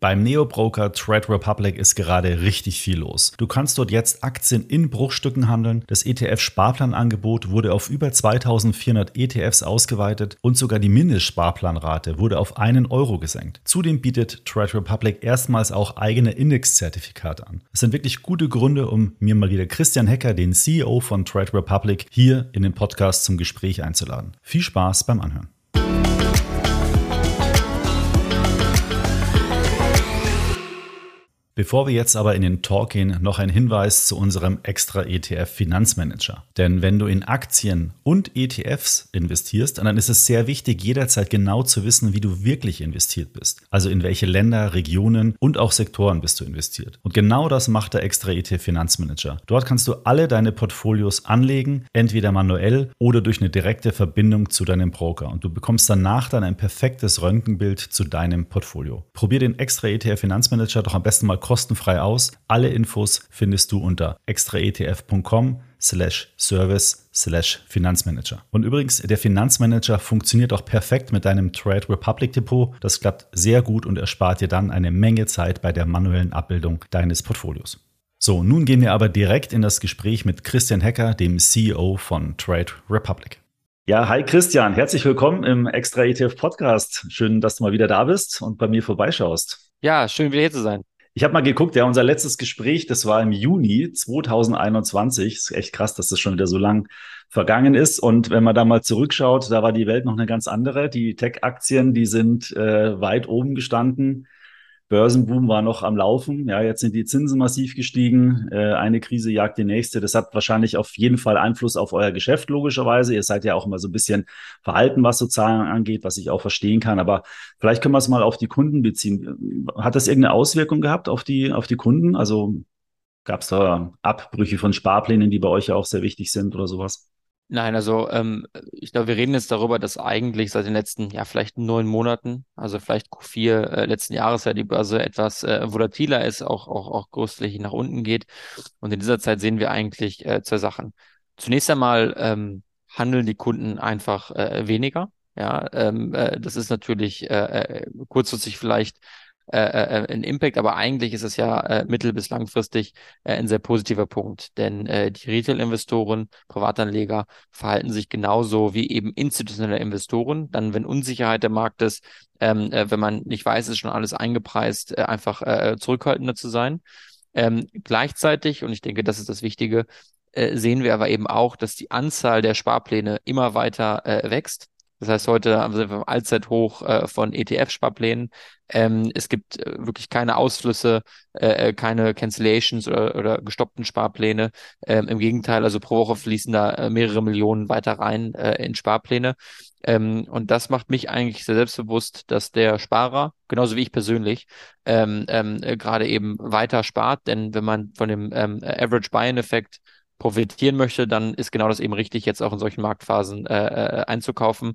Beim Neo-Broker Trade Republic ist gerade richtig viel los. Du kannst dort jetzt Aktien in Bruchstücken handeln. Das ETF-Sparplanangebot wurde auf über 2400 ETFs ausgeweitet und sogar die Mindestsparplanrate wurde auf einen Euro gesenkt. Zudem bietet Trade Republic erstmals auch eigene Indexzertifikate an. Es sind wirklich gute Gründe, um mir mal wieder Christian Hecker, den CEO von Trade Republic, hier in den Podcast zum Gespräch einzuladen. Viel Spaß beim Anhören. Bevor wir jetzt aber in den Talk gehen, noch ein Hinweis zu unserem extra ETF Finanzmanager. Denn wenn du in Aktien und ETFs investierst, dann ist es sehr wichtig, jederzeit genau zu wissen, wie du wirklich investiert bist. Also in welche Länder, Regionen und auch Sektoren bist du investiert. Und genau das macht der extra ETF Finanzmanager. Dort kannst du alle deine Portfolios anlegen, entweder manuell oder durch eine direkte Verbindung zu deinem Broker. Und du bekommst danach dann ein perfektes Röntgenbild zu deinem Portfolio. Probier den extra ETF Finanzmanager doch am besten mal kostenfrei aus. Alle Infos findest du unter extraetf.com slash service slash Finanzmanager. Und übrigens, der Finanzmanager funktioniert auch perfekt mit deinem Trade Republic Depot. Das klappt sehr gut und erspart dir dann eine Menge Zeit bei der manuellen Abbildung deines Portfolios. So, nun gehen wir aber direkt in das Gespräch mit Christian Hecker, dem CEO von Trade Republic. Ja, hi Christian, herzlich willkommen im Extra ETF Podcast. Schön, dass du mal wieder da bist und bei mir vorbeischaust. Ja, schön wieder hier zu sein. Ich habe mal geguckt, ja, unser letztes Gespräch, das war im Juni 2021. Ist echt krass, dass das schon wieder so lang vergangen ist. Und wenn man da mal zurückschaut, da war die Welt noch eine ganz andere. Die Tech-Aktien, die sind äh, weit oben gestanden. Börsenboom war noch am Laufen. Ja, jetzt sind die Zinsen massiv gestiegen. Äh, eine Krise jagt die nächste. Das hat wahrscheinlich auf jeden Fall Einfluss auf euer Geschäft, logischerweise. Ihr seid ja auch immer so ein bisschen verhalten, was so Zahlen angeht, was ich auch verstehen kann. Aber vielleicht können wir es mal auf die Kunden beziehen. Hat das irgendeine Auswirkung gehabt auf die, auf die Kunden? Also gab es da Abbrüche von Sparplänen, die bei euch ja auch sehr wichtig sind oder sowas? Nein, also ähm, ich glaube, wir reden jetzt darüber, dass eigentlich seit den letzten, ja, vielleicht neun Monaten, also vielleicht Q4 äh, letzten Jahres ja die Börse etwas äh, volatiler ist, auch, auch, auch größtlich nach unten geht. Und in dieser Zeit sehen wir eigentlich äh, zwei Sachen. Zunächst einmal ähm, handeln die Kunden einfach äh, weniger. Ja, ähm, äh, das ist natürlich äh, äh, kurzfristig vielleicht äh, äh, ein Impact, aber eigentlich ist es ja äh, mittel- bis langfristig äh, ein sehr positiver Punkt, denn äh, die Retail-Investoren, Privatanleger verhalten sich genauso wie eben institutionelle Investoren. Dann, wenn Unsicherheit der Markt ist, ähm, äh, wenn man nicht weiß, ist schon alles eingepreist, äh, einfach äh, zurückhaltender zu sein. Ähm, gleichzeitig, und ich denke, das ist das Wichtige, äh, sehen wir aber eben auch, dass die Anzahl der Sparpläne immer weiter äh, wächst. Das heißt, heute haben wir ein Allzeithoch äh, von ETF-Sparplänen. Ähm, es gibt äh, wirklich keine Ausflüsse, äh, äh, keine Cancellations oder, oder gestoppten Sparpläne. Ähm, Im Gegenteil, also pro Woche fließen da äh, mehrere Millionen weiter rein äh, in Sparpläne. Ähm, und das macht mich eigentlich sehr selbstbewusst, dass der Sparer, genauso wie ich persönlich, ähm, ähm, gerade eben weiter spart. Denn wenn man von dem ähm, Average Buy-in-Effekt profitieren möchte, dann ist genau das eben richtig, jetzt auch in solchen Marktphasen äh, äh, einzukaufen.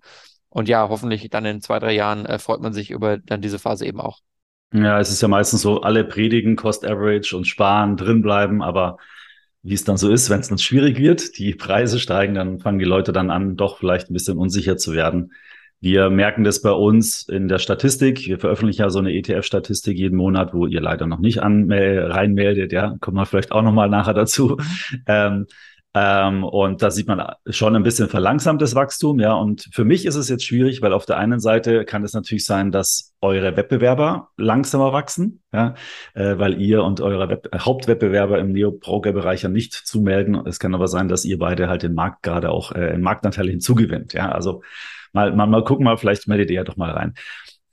Und ja, hoffentlich dann in zwei, drei Jahren äh, freut man sich über dann diese Phase eben auch. Ja, es ist ja meistens so, alle predigen Cost Average und sparen, drinbleiben, aber wie es dann so ist, wenn es dann schwierig wird, die Preise steigen, dann fangen die Leute dann an, doch vielleicht ein bisschen unsicher zu werden. Wir merken das bei uns in der Statistik. Wir veröffentlichen ja so eine ETF-Statistik jeden Monat, wo ihr leider noch nicht an, reinmeldet. Ja, kommen wir vielleicht auch nochmal nachher dazu. Ähm, ähm, und da sieht man schon ein bisschen verlangsamtes Wachstum, ja. Und für mich ist es jetzt schwierig, weil auf der einen Seite kann es natürlich sein, dass eure Wettbewerber langsamer wachsen, ja, äh, weil ihr und eure Web Hauptwettbewerber im Neo-Broker-Bereich ja nicht zumelden. Es kann aber sein, dass ihr beide halt den Markt gerade auch äh, Marktanteile hinzugewinnt, ja. Also mal, mal, mal gucken, mal vielleicht meldet ihr ja doch mal rein.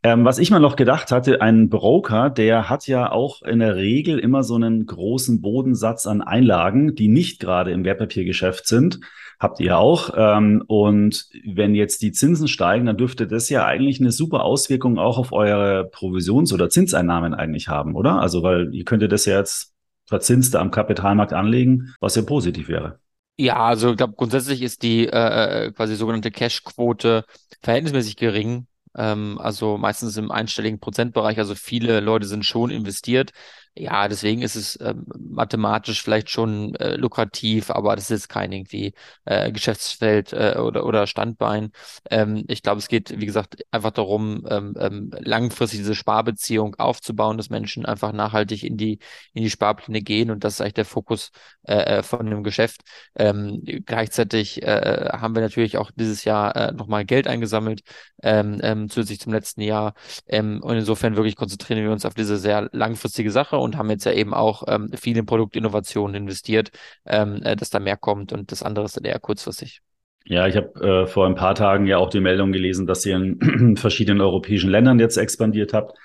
Ähm, was ich mal noch gedacht hatte, ein Broker, der hat ja auch in der Regel immer so einen großen Bodensatz an Einlagen, die nicht gerade im Wertpapiergeschäft sind. Habt ihr auch. Ähm, und wenn jetzt die Zinsen steigen, dann dürfte das ja eigentlich eine super Auswirkung auch auf eure Provisions- oder Zinseinnahmen eigentlich haben, oder? Also, weil ihr könntet das ja jetzt verzinst am Kapitalmarkt anlegen, was ja positiv wäre. Ja, also ich glaube, grundsätzlich ist die äh, äh, quasi sogenannte Cash-Quote verhältnismäßig gering. Ähm, also meistens im einstelligen Prozentbereich. Also viele Leute sind schon investiert. Ja, deswegen ist es ähm, mathematisch vielleicht schon äh, lukrativ, aber das ist kein irgendwie äh, Geschäftsfeld äh, oder, oder Standbein. Ähm, ich glaube, es geht, wie gesagt, einfach darum, ähm, ähm, langfristig diese Sparbeziehung aufzubauen, dass Menschen einfach nachhaltig in die, in die Sparpläne gehen und das ist eigentlich der Fokus äh, äh von dem Geschäft. Ähm, gleichzeitig äh, haben wir natürlich auch dieses Jahr äh, nochmal Geld eingesammelt, ähm, zusätzlich zum letzten Jahr. Und insofern wirklich konzentrieren wir uns auf diese sehr langfristige Sache und haben jetzt ja eben auch ähm, viel in Produktinnovationen investiert, ähm, äh, dass da mehr kommt und das andere ist dann eher kurzfristig. Ja, ich habe äh, vor ein paar Tagen ja auch die Meldung gelesen, dass ihr in verschiedenen europäischen Ländern jetzt expandiert habt.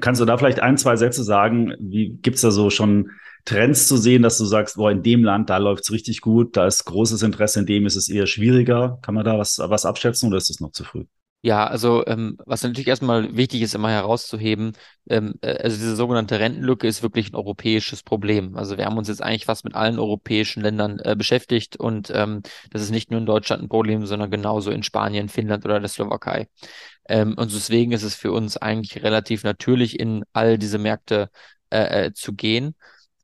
Kannst du da vielleicht ein, zwei Sätze sagen? Wie gibt's da so schon Trends zu sehen, dass du sagst, boah, in dem Land, da läuft's richtig gut, da ist großes Interesse, in dem ist es eher schwieriger. Kann man da was, was abschätzen oder ist es noch zu früh? Ja, also ähm, was natürlich erstmal wichtig ist, immer herauszuheben, ähm, äh, also diese sogenannte Rentenlücke ist wirklich ein europäisches Problem. Also wir haben uns jetzt eigentlich fast mit allen europäischen Ländern äh, beschäftigt und ähm, das ist nicht nur in Deutschland ein Problem, sondern genauso in Spanien, Finnland oder der Slowakei. Ähm, und deswegen ist es für uns eigentlich relativ natürlich, in all diese Märkte äh, äh, zu gehen.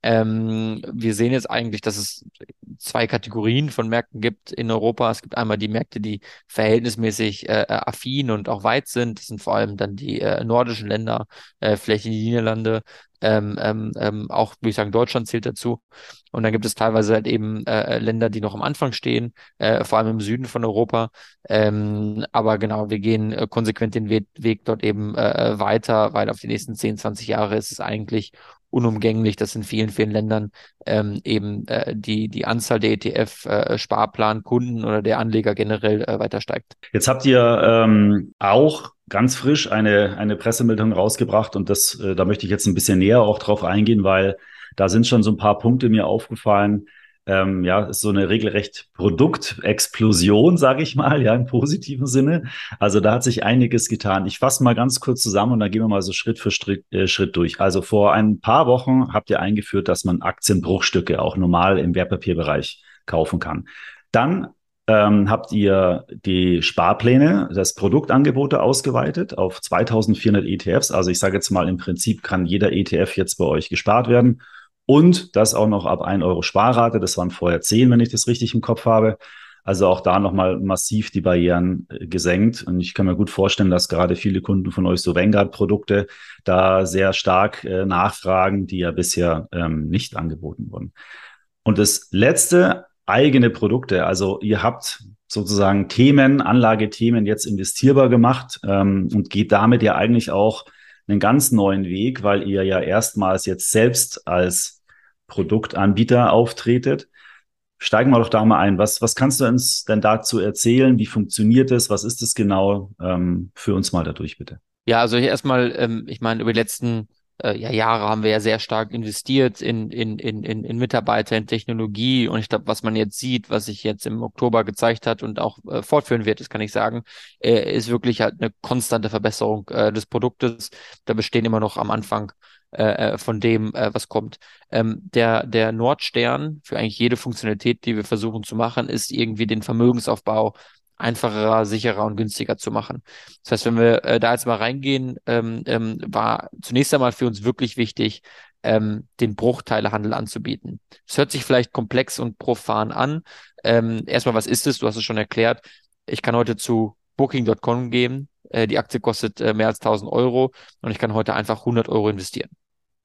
Ähm, wir sehen jetzt eigentlich, dass es zwei Kategorien von Märkten gibt in Europa. Es gibt einmal die Märkte, die verhältnismäßig äh, affin und auch weit sind. Das sind vor allem dann die äh, nordischen Länder, äh, vielleicht die Niederlande, ähm, ähm, ähm, auch würde ich sagen, Deutschland zählt dazu. Und dann gibt es teilweise halt eben äh, Länder, die noch am Anfang stehen, äh, vor allem im Süden von Europa. Ähm, aber genau, wir gehen äh, konsequent den We Weg dort eben äh, weiter, weil auf die nächsten 10, 20 Jahre ist es eigentlich unumgänglich, dass in vielen, vielen Ländern ähm, eben äh, die, die Anzahl der ETF-Sparplankunden äh, oder der Anleger generell äh, weiter steigt. Jetzt habt ihr ähm, auch ganz frisch eine, eine Pressemeldung rausgebracht und das, äh, da möchte ich jetzt ein bisschen näher auch drauf eingehen, weil da sind schon so ein paar Punkte mir aufgefallen, ähm, ja, ist so eine regelrecht Produktexplosion, sage ich mal, ja, im positiven Sinne. Also da hat sich einiges getan. Ich fasse mal ganz kurz zusammen und dann gehen wir mal so Schritt für Schritt, äh, Schritt durch. Also vor ein paar Wochen habt ihr eingeführt, dass man Aktienbruchstücke auch normal im Wertpapierbereich kaufen kann. Dann ähm, habt ihr die Sparpläne, das Produktangebote ausgeweitet auf 2400 ETFs. Also ich sage jetzt mal, im Prinzip kann jeder ETF jetzt bei euch gespart werden und das auch noch ab 1 Euro Sparrate. Das waren vorher 10, wenn ich das richtig im Kopf habe. Also auch da nochmal massiv die Barrieren äh, gesenkt. Und ich kann mir gut vorstellen, dass gerade viele Kunden von euch so Vanguard-Produkte da sehr stark äh, nachfragen, die ja bisher ähm, nicht angeboten wurden. Und das letzte, eigene Produkte. Also ihr habt sozusagen Themen, Anlagethemen jetzt investierbar gemacht ähm, und geht damit ja eigentlich auch einen ganz neuen Weg, weil ihr ja erstmals jetzt selbst als Produktanbieter auftretet. Steigen wir doch da mal ein. Was, was kannst du uns denn dazu erzählen? Wie funktioniert es? Was ist es genau? Ähm, für uns mal dadurch, bitte. Ja, also erstmal, ähm, ich meine, über die letzten äh, ja, Jahre haben wir ja sehr stark investiert in, in, in, in, in Mitarbeiter, in Technologie. Und ich glaube, was man jetzt sieht, was sich jetzt im Oktober gezeigt hat und auch äh, fortführen wird, das kann ich sagen, äh, ist wirklich halt eine konstante Verbesserung äh, des Produktes. Da bestehen immer noch am Anfang äh, äh, von dem, äh, was kommt. Ähm, der, der Nordstern für eigentlich jede Funktionalität, die wir versuchen zu machen, ist irgendwie den Vermögensaufbau einfacher, sicherer und günstiger zu machen. Das heißt, wenn wir äh, da jetzt mal reingehen, ähm, ähm, war zunächst einmal für uns wirklich wichtig, ähm, den Bruchteilehandel anzubieten. Das hört sich vielleicht komplex und profan an. Ähm, erstmal, was ist es? Du hast es schon erklärt. Ich kann heute zu Booking.com gehen. Äh, die Aktie kostet äh, mehr als 1000 Euro und ich kann heute einfach 100 Euro investieren.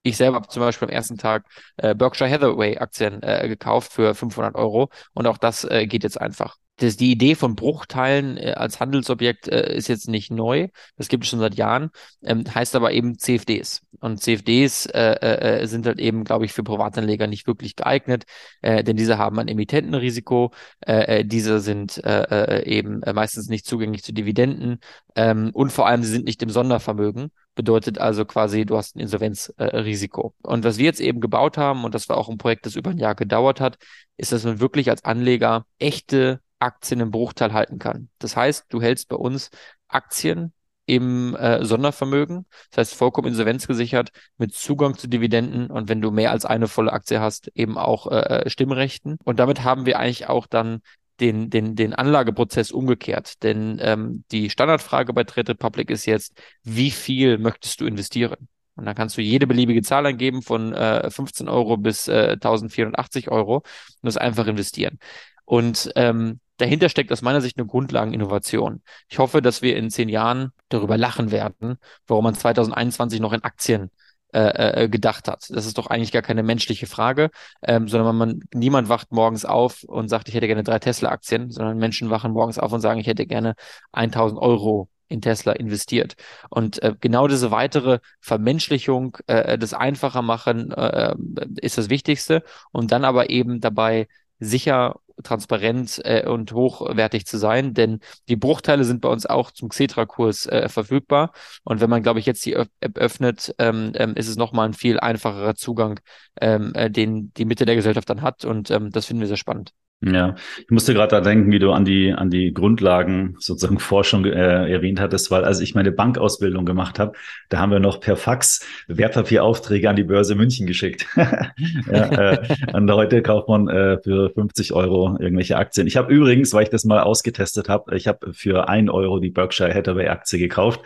Ich selber habe zum Beispiel am ersten Tag äh, Berkshire Hathaway Aktien äh, gekauft für 500 Euro und auch das äh, geht jetzt einfach. Das, die Idee von Bruchteilen äh, als Handelsobjekt äh, ist jetzt nicht neu. Das gibt es schon seit Jahren. Ähm, heißt aber eben CFDs. Und CFDs äh, äh, sind halt eben, glaube ich, für Privatanleger nicht wirklich geeignet, äh, denn diese haben ein Emittentenrisiko. Äh, äh diese sind äh, eben meistens nicht zugänglich zu Dividenden. Ähm, und vor allem, sie sind nicht im Sondervermögen. Bedeutet also quasi, du hast ein Insolvenzrisiko. und was wir jetzt eben gebaut haben, und das war auch ein Projekt, das über ein Jahr gedauert hat, ist, dass man wirklich als Anleger echte Aktien im Bruchteil halten kann. Das heißt, du hältst bei uns Aktien im äh, Sondervermögen, das heißt vollkommen insolvenzgesichert mit Zugang zu Dividenden und wenn du mehr als eine volle Aktie hast, eben auch äh, äh Stimmrechten. Und damit haben wir eigentlich auch dann den, den, den Anlageprozess umgekehrt. Denn ähm, die Standardfrage bei Trade Republic ist jetzt, wie viel möchtest du investieren? Und dann kannst du jede beliebige Zahl eingeben von äh, 15 Euro bis äh, 1480 Euro und das einfach investieren. Und ähm, dahinter steckt aus meiner Sicht eine Grundlageninnovation. Ich hoffe, dass wir in zehn Jahren darüber lachen werden, warum man 2021 noch in Aktien äh, äh, gedacht hat. Das ist doch eigentlich gar keine menschliche Frage, ähm, sondern man, niemand wacht morgens auf und sagt, ich hätte gerne drei Tesla-Aktien, sondern Menschen wachen morgens auf und sagen, ich hätte gerne 1000 Euro in Tesla investiert. Und äh, genau diese weitere Vermenschlichung, äh, das einfacher machen, äh, äh ist das Wichtigste. Und dann aber eben dabei sicher, transparent äh, und hochwertig zu sein, denn die Bruchteile sind bei uns auch zum Xetra-Kurs äh, verfügbar. Und wenn man, glaube ich, jetzt die App öffnet, ähm, ähm, ist es nochmal ein viel einfacherer Zugang, ähm, äh, den die Mitte der Gesellschaft dann hat. Und ähm, das finden wir sehr spannend. Ja, ich musste gerade da denken, wie du an die an die Grundlagen sozusagen Forschung äh, erwähnt hattest, weil als ich meine Bankausbildung gemacht habe, da haben wir noch per Fax Wertpapieraufträge an die Börse München geschickt. ja, äh, und heute kauft man äh, für 50 Euro irgendwelche Aktien. Ich habe übrigens, weil ich das mal ausgetestet habe, ich habe für ein Euro die Berkshire Hathaway Aktie gekauft.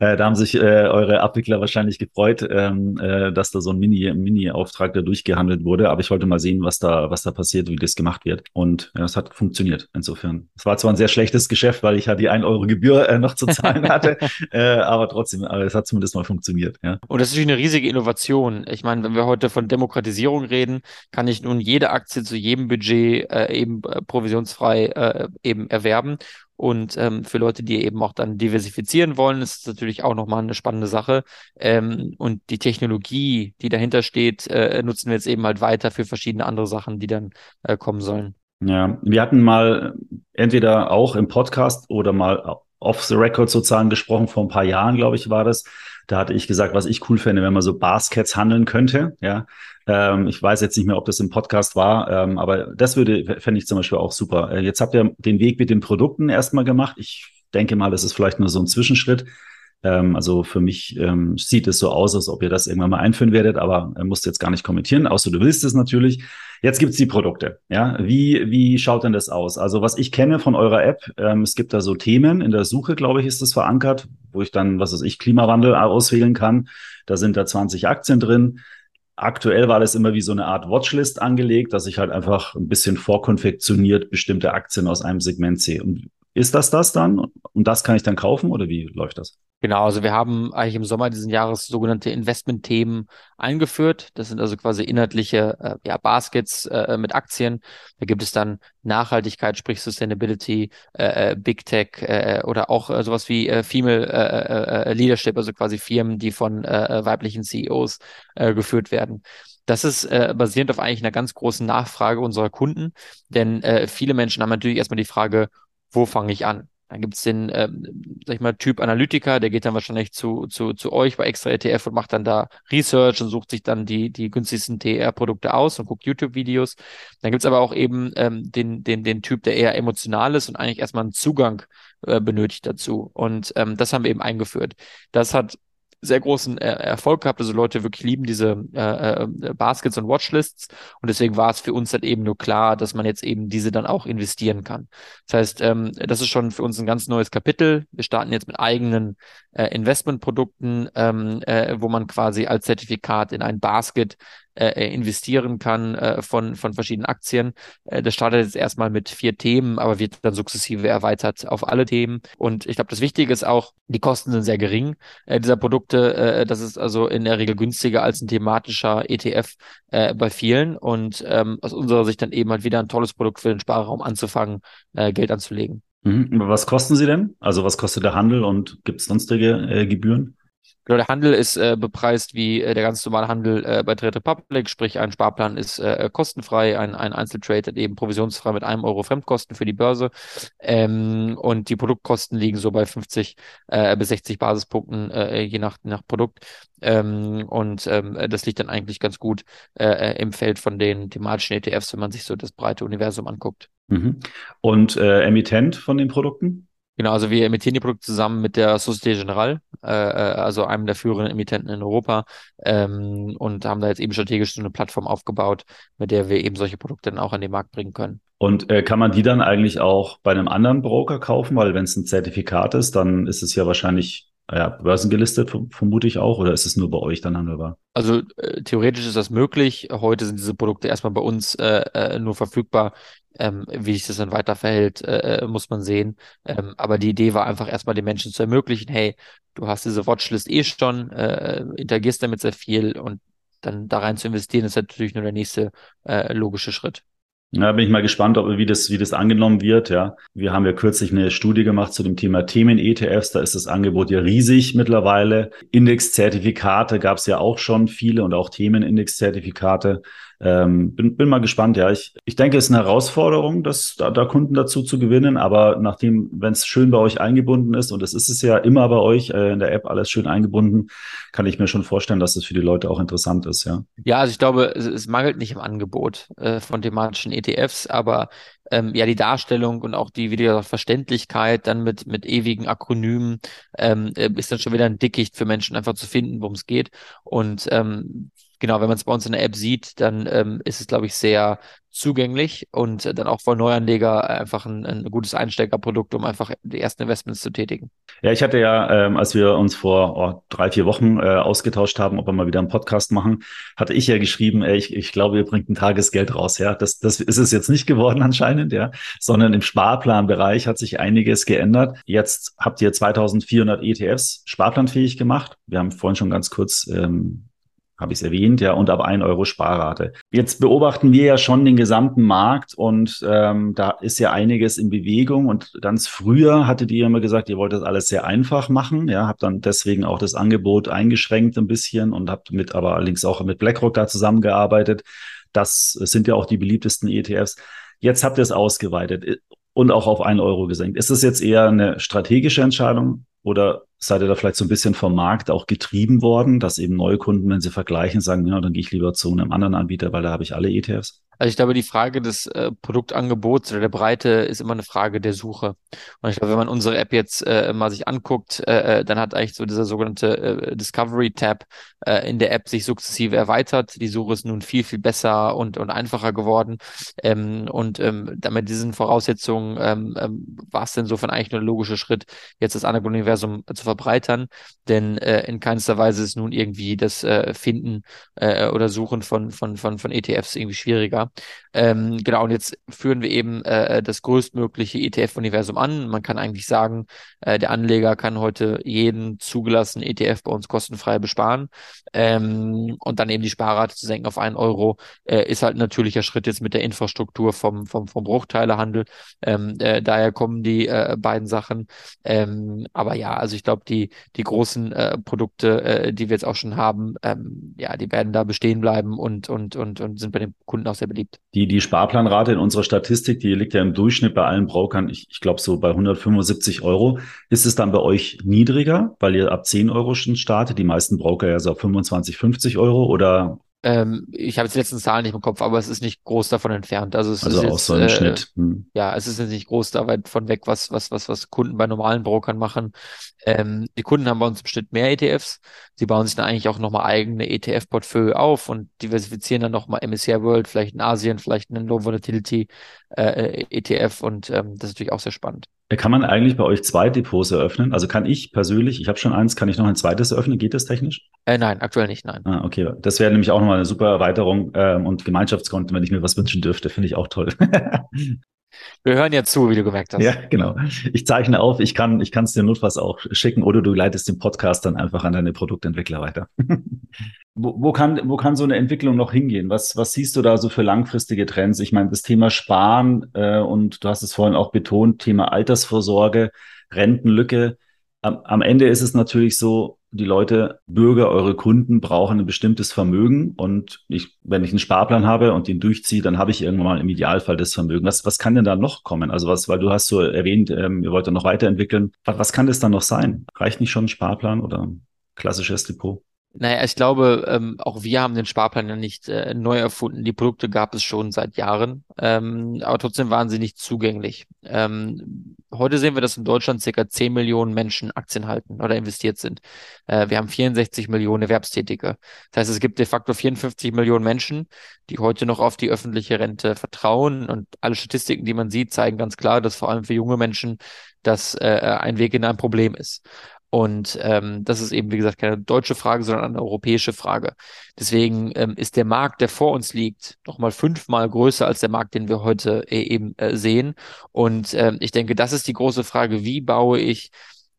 Äh, da haben sich äh, eure Abwickler wahrscheinlich gefreut, ähm, äh, dass da so ein Mini Mini Auftrag da durchgehandelt wurde. Aber ich wollte mal sehen, was da was da passiert, wie das gemacht wird. Und ja, es hat funktioniert insofern. Es war zwar ein sehr schlechtes Geschäft, weil ich ja die 1 Euro Gebühr äh, noch zu zahlen hatte, äh, aber trotzdem, aber es hat zumindest mal funktioniert. Ja. Und das ist natürlich eine riesige Innovation. Ich meine, wenn wir heute von Demokratisierung reden, kann ich nun jede Aktie zu jedem Budget äh, eben äh, provisionsfrei äh, eben erwerben. Und ähm, für Leute, die eben auch dann diversifizieren wollen, ist es natürlich auch nochmal eine spannende Sache. Ähm, und die Technologie, die dahinter steht, äh, nutzen wir jetzt eben halt weiter für verschiedene andere Sachen, die dann äh, kommen sollen. Ja, wir hatten mal entweder auch im Podcast oder mal off the record sozusagen gesprochen, vor ein paar Jahren, glaube ich, war das. Da hatte ich gesagt, was ich cool fände, wenn man so Baskets handeln könnte. Ja, ähm, ich weiß jetzt nicht mehr, ob das im Podcast war, ähm, aber das würde, fände ich zum Beispiel auch super. Äh, jetzt habt ihr den Weg mit den Produkten erstmal gemacht. Ich denke mal, das ist vielleicht nur so ein Zwischenschritt. Ähm, also für mich ähm, sieht es so aus, als ob ihr das irgendwann mal einführen werdet, aber äh, musst jetzt gar nicht kommentieren, außer du willst es natürlich. Jetzt gibt's die Produkte. Ja, wie wie schaut denn das aus? Also was ich kenne von eurer App, ähm, es gibt da so Themen in der Suche, glaube ich, ist das verankert, wo ich dann, was weiß ich, Klimawandel auswählen kann. Da sind da 20 Aktien drin. Aktuell war das immer wie so eine Art Watchlist angelegt, dass ich halt einfach ein bisschen vorkonfektioniert bestimmte Aktien aus einem Segment sehe. Und ist das das dann? Und das kann ich dann kaufen oder wie läuft das? Genau, also wir haben eigentlich im Sommer diesen Jahres sogenannte Investment-Themen eingeführt. Das sind also quasi inhaltliche äh, ja, Baskets äh, mit Aktien. Da gibt es dann Nachhaltigkeit, sprich Sustainability, äh, äh Big Tech äh, oder auch äh, sowas wie äh, Female äh, äh, Leadership, also quasi Firmen, die von äh, weiblichen CEOs äh, geführt werden. Das ist äh, basierend auf eigentlich einer ganz großen Nachfrage unserer Kunden, denn äh, viele Menschen haben natürlich erstmal die Frage, wo fange ich an? Dann gibt's den, ähm, sag ich mal, Typ Analytiker, der geht dann wahrscheinlich zu, zu, zu euch bei Extra ETF und macht dann da Research und sucht sich dann die, die günstigsten TR-Produkte aus und guckt YouTube-Videos. Dann gibt's aber auch eben ähm, den, den, den Typ, der eher emotional ist und eigentlich erstmal einen Zugang äh, benötigt dazu. Und ähm, das haben wir eben eingeführt. Das hat sehr großen äh, Erfolg gehabt. Also Leute wirklich lieben diese äh, äh, Baskets und Watchlists. Und deswegen war es für uns dann eben nur klar, dass man jetzt eben diese dann auch investieren kann. Das heißt, ähm, das ist schon für uns ein ganz neues Kapitel. Wir starten jetzt mit eigenen äh, Investmentprodukten, ähm, äh, wo man quasi als Zertifikat in ein Basket äh, äh, investieren kann äh, von, von verschiedenen Aktien. Äh, das startet jetzt erstmal mit vier Themen, aber wird dann sukzessive erweitert auf alle Themen. Und ich glaube, das Wichtige ist auch, die Kosten sind sehr gering äh, dieser Produkte. Äh, das ist also in der Regel günstiger als ein thematischer ETF äh, bei vielen und ähm, aus unserer Sicht dann eben halt wieder ein tolles Produkt für den Sparraum anzufangen, äh, Geld anzulegen. Mhm. Was kosten sie denn? Also was kostet der Handel und gibt es sonstige äh, Gebühren? Genau, der Handel ist äh, bepreist wie äh, der ganz normale Handel äh, bei Trade Republic, sprich ein Sparplan ist äh, kostenfrei, ein, ein Einzeltrade hat eben provisionsfrei mit einem Euro Fremdkosten für die Börse ähm, und die Produktkosten liegen so bei 50 äh, bis 60 Basispunkten äh, je nach, nach Produkt ähm, und ähm, das liegt dann eigentlich ganz gut äh, äh im Feld von den thematischen ETFs, wenn man sich so das breite Universum anguckt. Mhm. Und äh, Emittent von den Produkten? Genau, also wir emittieren die Produkte zusammen mit der Société Générale, äh, äh, also einem der führenden Emittenten in Europa ähm, und haben da jetzt eben strategisch so eine Plattform aufgebaut, mit der wir eben solche Produkte dann auch an den Markt bringen können. Und äh, kann man die dann eigentlich auch bei einem anderen Broker kaufen? Weil wenn es ein Zertifikat ist, dann ist es ja wahrscheinlich ja, börsengelistet, vermute ich auch, oder ist es nur bei euch dann handelbar? Also äh, theoretisch ist das möglich. Heute sind diese Produkte erstmal bei uns äh, äh, nur verfügbar. Ähm, wie sich das dann weiter verhält, äh, äh, muss man sehen. Ähm, aber die Idee war einfach erstmal den Menschen zu ermöglichen, hey, du hast diese Watchlist eh schon, äh, interagierst damit sehr viel und dann da rein zu investieren, ist natürlich nur der nächste äh, logische Schritt. Ja, bin ich mal gespannt, ob, wie, das, wie das angenommen wird. Ja, Wir haben ja kürzlich eine Studie gemacht zu dem Thema Themen-ETFs. Da ist das Angebot ja riesig mittlerweile. Indexzertifikate gab es ja auch schon viele und auch Themenindexzertifikate. Ähm, bin, bin mal gespannt, ja. Ich, ich denke, es ist eine Herausforderung, das, da, da Kunden dazu zu gewinnen, aber nachdem, wenn es schön bei euch eingebunden ist, und es ist es ja immer bei euch äh, in der App alles schön eingebunden, kann ich mir schon vorstellen, dass es das für die Leute auch interessant ist, ja. Ja, also ich glaube, es, es mangelt nicht im Angebot äh, von thematischen ETFs, aber ähm, ja, die Darstellung und auch die wieder Verständlichkeit dann mit, mit ewigen Akronymen ähm, äh, ist dann schon wieder ein Dickicht für Menschen einfach zu finden, worum es geht. Und ähm, genau, wenn man es bei uns in der App sieht, dann ähm, ist es, glaube ich, sehr zugänglich und äh, dann auch für Neuanleger einfach ein, ein gutes Einsteigerprodukt, um einfach die ersten Investments zu tätigen. Ja, ich hatte ja, ähm, als wir uns vor oh, drei, vier Wochen äh, ausgetauscht haben, ob wir mal wieder einen Podcast machen, hatte ich ja geschrieben, ey, ich, ich glaube, ihr bringt ein Tagesgeld raus. Ja, das, das ist es jetzt nicht geworden anscheinend, ja, sondern im Sparplanbereich hat sich einiges geändert. Jetzt habt ihr 2400 ETFs sparplanfähig gemacht. Wir haben vorhin schon ganz kurz ähm, habe ich es erwähnt, ja, und ab ein Euro Sparrate. Jetzt beobachten wir ja schon den gesamten Markt und ähm, da ist ja einiges in Bewegung. Und ganz früher hattet ihr immer gesagt, ihr wollt das alles sehr einfach machen, ja, habt dann deswegen auch das Angebot eingeschränkt ein bisschen und habt mit, aber allerdings auch mit BlackRock da zusammengearbeitet. Das sind ja auch die beliebtesten ETFs. Jetzt habt ihr es ausgeweitet und auch auf einen Euro gesenkt. Ist das jetzt eher eine strategische Entscheidung oder seid ihr da vielleicht so ein bisschen vom Markt auch getrieben worden, dass eben neue Kunden, wenn sie vergleichen, sagen, ja, dann gehe ich lieber zu einem anderen Anbieter, weil da habe ich alle ETFs? Also ich glaube, die Frage des äh, Produktangebots oder der Breite ist immer eine Frage der Suche. Und ich glaube, wenn man unsere App jetzt äh, mal sich anguckt, äh, äh dann hat eigentlich so dieser sogenannte äh, Discovery-Tab äh, in der App sich sukzessive erweitert. Die Suche ist nun viel, viel besser und, und einfacher geworden. Ähm, und ähm, damit diesen Voraussetzungen ähm, ähm, war es denn insofern eigentlich nur ein logischer Schritt, jetzt das Anagoniversum zu verbreitern. Denn äh, in keinster Weise ist nun irgendwie das äh, Finden äh, oder Suchen von, von, von, von ETFs irgendwie schwieriger. Ähm, genau, und jetzt führen wir eben äh, das größtmögliche ETF-Universum an. Man kann eigentlich sagen, äh, der Anleger kann heute jeden zugelassenen ETF bei uns kostenfrei besparen. Ähm, und dann eben die Sparrate zu senken auf einen Euro, äh, ist halt ein natürlicher Schritt jetzt mit der Infrastruktur vom, vom, vom Bruchteilehandel. Ähm, äh, daher kommen die äh, beiden Sachen. Ähm, aber ja, also ich glaube, die, die großen äh, Produkte, äh, die wir jetzt auch schon haben, ähm, ja, die werden da bestehen bleiben und, und, und, und sind bei den Kunden auch sehr beliebt. Die, die Sparplanrate in unserer Statistik, die liegt ja im Durchschnitt bei allen Brokern, ich, ich glaube so bei 175 Euro. Ist es dann bei euch niedriger, weil ihr ab 10 Euro schon startet? Die meisten Broker ja so auf 25, 50 Euro oder ähm, ich habe jetzt die letzten Zahlen nicht im Kopf, aber es ist nicht groß davon entfernt. Also es also ist auch so ein äh, Schnitt. Hm. Ja, es ist jetzt nicht groß da weit von weg, was, was, was, was Kunden bei normalen Brokern machen. Ähm, die Kunden haben bei uns im Schnitt mehr ETFs. Sie bauen sich dann eigentlich auch nochmal eigene ETF-Portfolio auf und diversifizieren dann nochmal MSCI World, vielleicht in Asien, vielleicht einen Low Volatility äh, ETF und ähm, das ist natürlich auch sehr spannend. Kann man eigentlich bei euch zwei Depots eröffnen? Also kann ich persönlich, ich habe schon eins, kann ich noch ein zweites eröffnen? Geht das technisch? Äh, nein, aktuell nicht, nein. Ah, okay. Das wäre nämlich auch nochmal eine super Erweiterung ähm, und Gemeinschaftskonten, wenn ich mir was wünschen dürfte, finde ich auch toll. Wir hören ja zu, wie du gemerkt hast. Ja, genau. Ich zeichne auf, ich kann ich kann es dir notfalls auch schicken oder du leitest den Podcast dann einfach an deine Produktentwickler weiter. wo, wo, kann, wo kann so eine Entwicklung noch hingehen? Was, was siehst du da so für langfristige Trends? Ich meine, das Thema Sparen äh, und du hast es vorhin auch betont, Thema Altersvorsorge, Rentenlücke. Am, am Ende ist es natürlich so, die Leute, Bürger, eure Kunden brauchen ein bestimmtes Vermögen. Und ich, wenn ich einen Sparplan habe und den durchziehe, dann habe ich irgendwann mal im Idealfall das Vermögen. Was, was kann denn da noch kommen? Also was, weil du hast so erwähnt, ähm, ihr wollt dann noch weiterentwickeln. Was, was kann das dann noch sein? Reicht nicht schon ein Sparplan oder ein klassisches Depot? Naja, ich glaube, ähm, auch wir haben den Sparplan ja nicht äh, neu erfunden. Die Produkte gab es schon seit Jahren, ähm, aber trotzdem waren sie nicht zugänglich. Ähm, heute sehen wir, dass in Deutschland circa 10 Millionen Menschen Aktien halten oder investiert sind. Äh, wir haben 64 Millionen Erwerbstätige. Das heißt, es gibt de facto 54 Millionen Menschen, die heute noch auf die öffentliche Rente vertrauen. Und alle Statistiken, die man sieht, zeigen ganz klar, dass vor allem für junge Menschen das äh, ein Weg in ein Problem ist. Und ähm, das ist eben, wie gesagt, keine deutsche Frage, sondern eine europäische Frage. Deswegen ähm, ist der Markt, der vor uns liegt, nochmal fünfmal größer als der Markt, den wir heute äh, eben äh, sehen. Und ähm, ich denke, das ist die große Frage, wie baue ich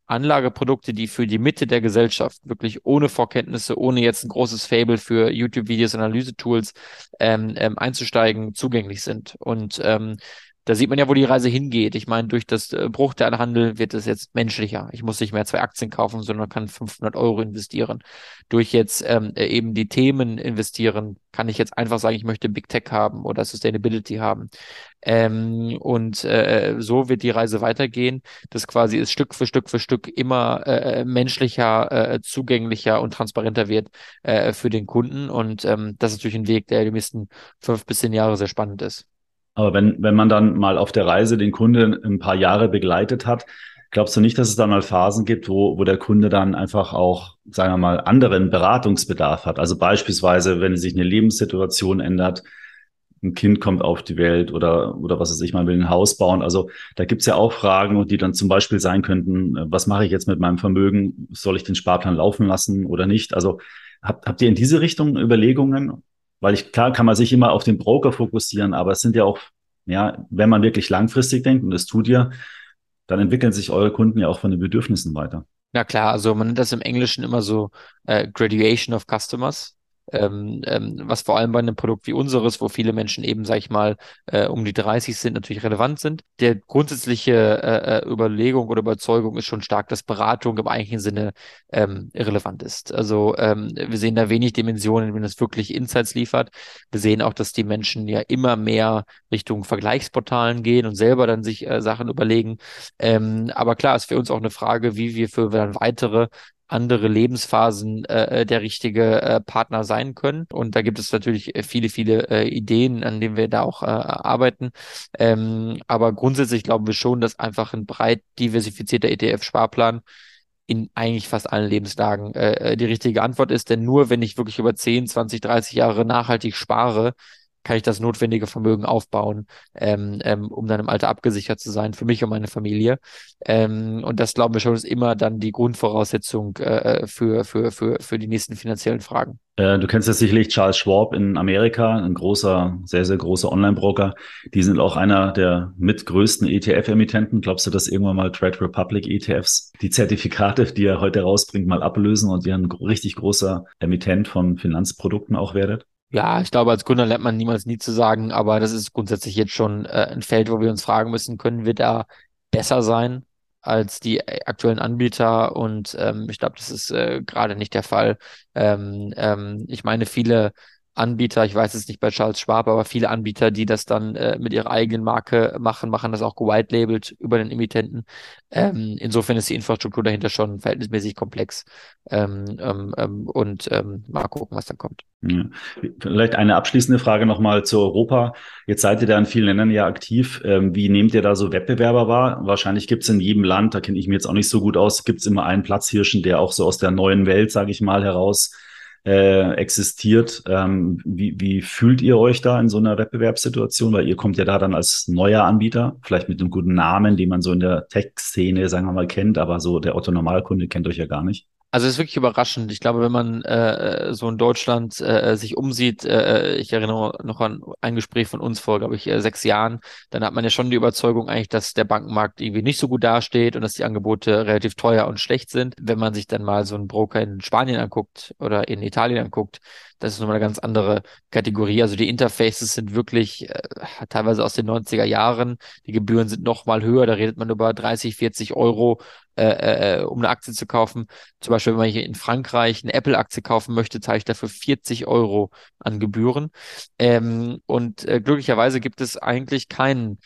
Anlageprodukte, die für die Mitte der Gesellschaft wirklich ohne Vorkenntnisse, ohne jetzt ein großes Fable für YouTube-Videos, Analyse-Tools ähm, ähm, einzusteigen, zugänglich sind. Und ähm, da sieht man ja, wo die Reise hingeht. Ich meine, durch das äh, Bruchteilehandel wird es jetzt menschlicher. Ich muss nicht mehr zwei Aktien kaufen, sondern kann 500 Euro investieren. Durch jetzt ähm, äh, eben die Themen investieren, kann ich jetzt einfach sagen, ich möchte Big Tech haben oder Sustainability haben. Ähm, und äh, so wird die Reise weitergehen, dass quasi es Stück für Stück für Stück immer äh, menschlicher, äh, zugänglicher und transparenter wird äh, für den Kunden. Und ähm, das ist natürlich ein Weg, der die nächsten fünf bis zehn Jahre sehr spannend ist. Aber wenn, wenn man dann mal auf der Reise den Kunden ein paar Jahre begleitet hat, glaubst du nicht, dass es dann mal Phasen gibt, wo, wo der Kunde dann einfach auch, sagen wir mal, anderen Beratungsbedarf hat? Also beispielsweise, wenn sich eine Lebenssituation ändert, ein Kind kommt auf die Welt oder, oder was weiß ich, man will ein Haus bauen. Also da gibt's ja auch Fragen, die dann zum Beispiel sein könnten, was mache ich jetzt mit meinem Vermögen? Soll ich den Sparplan laufen lassen oder nicht? Also habt, habt ihr in diese Richtung Überlegungen? Weil ich, klar kann man sich immer auf den Broker fokussieren, aber es sind ja auch, ja, wenn man wirklich langfristig denkt, und das tut ihr, dann entwickeln sich eure Kunden ja auch von den Bedürfnissen weiter. Na klar, also man nennt das im Englischen immer so äh, Graduation of Customers ähm, ähm, was vor allem bei einem Produkt wie unseres, wo viele Menschen eben, sag ich mal, äh, um die 30 sind, natürlich relevant sind. Der grundsätzliche äh, äh, Überlegung oder Überzeugung ist schon stark, dass Beratung im eigentlichen Sinne ähm, irrelevant ist. Also ähm, wir sehen da wenig Dimensionen, wenn es wirklich Insights liefert. Wir sehen auch, dass die Menschen ja immer mehr Richtung Vergleichsportalen gehen und selber dann sich äh, Sachen überlegen. Ähm, aber klar, ist für uns auch eine Frage, wie wir für dann weitere andere Lebensphasen äh, äh, der richtige äh, Partner sein können. Und da gibt es natürlich äh, viele, viele äh, Ideen, an denen wir da auch äh, arbeiten. Ähm, aber grundsätzlich glauben wir schon, dass einfach ein breit diversifizierter ETF-Sparplan in eigentlich fast allen Lebenslagen äh, die richtige Antwort ist. Denn nur wenn ich wirklich über 10, 20, 30 Jahre nachhaltig spare, kann ich das notwendige Vermögen aufbauen, ähm, ähm, um dann im Alter abgesichert zu sein, für mich und meine Familie. Ähm, und das glauben wir schon, ist immer dann die Grundvoraussetzung äh, für, für, für, für die nächsten finanziellen Fragen. Äh, du kennst ja sicherlich Charles Schwab in Amerika, ein großer, sehr, sehr großer Online-Broker. Die sind auch einer der mitgrößten ETF-Emittenten. Glaubst du, dass irgendwann mal Trade Republic ETFs die Zertifikate, die er heute rausbringt, mal ablösen und ihr ein richtig großer Emittent von Finanzprodukten auch werdet? Ja, ich glaube, als Gründer lernt man niemals nie zu sagen, aber das ist grundsätzlich jetzt schon äh, ein Feld, wo wir uns fragen müssen, können wir da besser sein als die äh, aktuellen Anbieter? Und ähm, ich glaube, das ist äh, gerade nicht der Fall. Ähm, ähm, ich meine, viele Anbieter, ich weiß es nicht bei Charles Schwab, aber viele Anbieter, die das dann äh, mit ihrer eigenen Marke machen, machen das auch gewhite-labelt über den Emittenten. Ähm, insofern ist die Infrastruktur dahinter schon verhältnismäßig komplex. Ähm, ähm, ähm und ähm, mal gucken, was dann kommt. Ja. Vielleicht eine abschließende Frage nochmal zu Europa. Jetzt seid ihr da in vielen Ländern ja aktiv. Ähm, wie nehmt ihr da so Wettbewerber wahr? Wahrscheinlich gibt es in jedem Land, da kenne ich mich jetzt auch nicht so gut aus, gibt es immer einen Platzhirschen, der auch so aus der neuen Welt, sage ich mal, heraus äh, existiert. Ähm, wie, wie fühlt ihr euch da in so einer Wettbewerbssituation? Weil ihr kommt ja da dann als neuer Anbieter, vielleicht mit einem guten Namen, den man so in der Tech-Szene, sagen wir mal, kennt, aber so der Otto Normalkunde kennt euch ja gar nicht. Also es ist wirklich überraschend. Ich glaube, wenn man äh, so in Deutschland äh, sich umsieht, äh, ich erinnere noch an ein Gespräch von uns vor, glaube ich, äh, sechs Jahren, dann hat man ja schon die Überzeugung eigentlich, dass der Bankenmarkt irgendwie nicht so gut dasteht und dass die Angebote relativ teuer und schlecht sind. Wenn man sich dann mal so einen Broker in Spanien anguckt oder in Italien anguckt, das ist nochmal eine ganz andere Kategorie. Also die Interfaces sind wirklich äh, teilweise aus den 90er Jahren. Die Gebühren sind noch mal höher. Da redet man über 30, 40 Euro, äh, äh, um eine Aktie zu kaufen. Zum Beispiel, wenn man hier in Frankreich eine Apple-Aktie kaufen möchte, zahle ich dafür 40 Euro an Gebühren. Ähm, und äh, glücklicherweise gibt es eigentlich keinen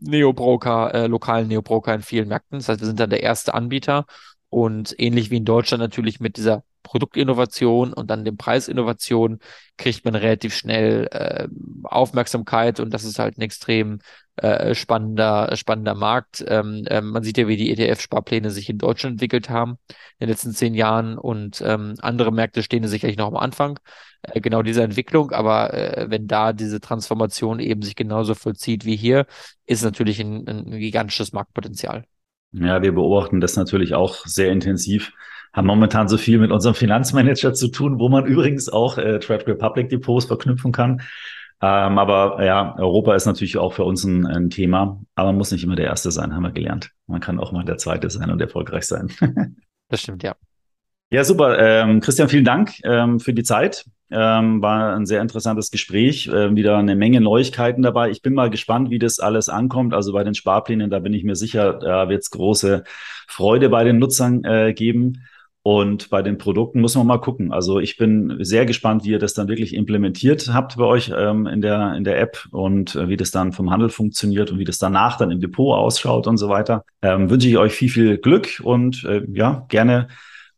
Neobroker, äh, lokalen Neobroker in vielen Märkten. Das heißt, wir sind dann der erste Anbieter und ähnlich wie in Deutschland natürlich mit dieser Produktinnovation und dann dem Preisinnovation kriegt man relativ schnell äh, Aufmerksamkeit und das ist halt ein extrem äh, spannender, spannender Markt. Ähm, äh, man sieht ja, wie die ETF-Sparpläne sich in Deutschland entwickelt haben in den letzten zehn Jahren und ähm, andere Märkte stehen sicherlich noch am Anfang äh, genau dieser Entwicklung, aber äh, wenn da diese Transformation eben sich genauso vollzieht wie hier, ist natürlich ein, ein gigantisches Marktpotenzial. Ja, wir beobachten das natürlich auch sehr intensiv. Haben momentan so viel mit unserem Finanzmanager zu tun, wo man übrigens auch äh, Trade Republic Depots verknüpfen kann. Ähm, aber ja, Europa ist natürlich auch für uns ein, ein, Thema, aber man muss nicht immer der Erste sein, haben wir gelernt. Man kann auch mal der Zweite sein und erfolgreich sein. das stimmt, ja. Ja, super. Ähm, Christian, vielen Dank ähm, für die Zeit. Ähm, war ein sehr interessantes Gespräch. Ähm, wieder eine Menge Neuigkeiten dabei. Ich bin mal gespannt, wie das alles ankommt. Also bei den Sparplänen, da bin ich mir sicher, da wird es große Freude bei den Nutzern äh, geben. Und bei den Produkten muss man mal gucken. Also ich bin sehr gespannt, wie ihr das dann wirklich implementiert habt bei euch ähm, in, der, in der App und äh, wie das dann vom Handel funktioniert und wie das danach dann im Depot ausschaut und so weiter. Ähm, wünsche ich euch viel, viel Glück und äh, ja, gerne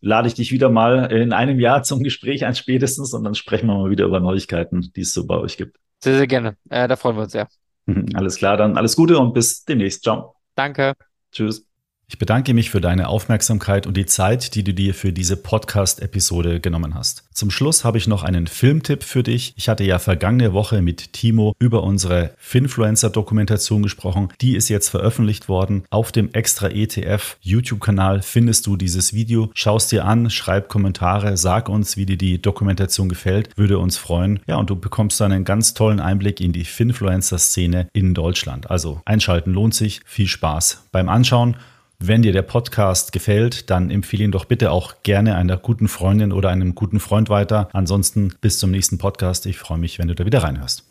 lade ich dich wieder mal in einem Jahr zum Gespräch ein spätestens und dann sprechen wir mal wieder über Neuigkeiten, die es so bei euch gibt. Sehr, sehr gerne. Äh, da freuen wir uns sehr. Alles klar, dann alles Gute und bis demnächst. Ciao. Danke. Tschüss. Ich bedanke mich für deine Aufmerksamkeit und die Zeit, die du dir für diese Podcast-Episode genommen hast. Zum Schluss habe ich noch einen Filmtipp für dich. Ich hatte ja vergangene Woche mit Timo über unsere Finfluencer-Dokumentation gesprochen. Die ist jetzt veröffentlicht worden. Auf dem Extra ETF YouTube-Kanal findest du dieses Video. Schau es dir an, schreib Kommentare, sag uns, wie dir die Dokumentation gefällt. Würde uns freuen. Ja, und du bekommst dann einen ganz tollen Einblick in die Finfluencer-Szene in Deutschland. Also einschalten lohnt sich. Viel Spaß beim Anschauen. Wenn dir der Podcast gefällt, dann empfehle ihn doch bitte auch gerne einer guten Freundin oder einem guten Freund weiter. Ansonsten bis zum nächsten Podcast. Ich freue mich, wenn du da wieder reinhörst.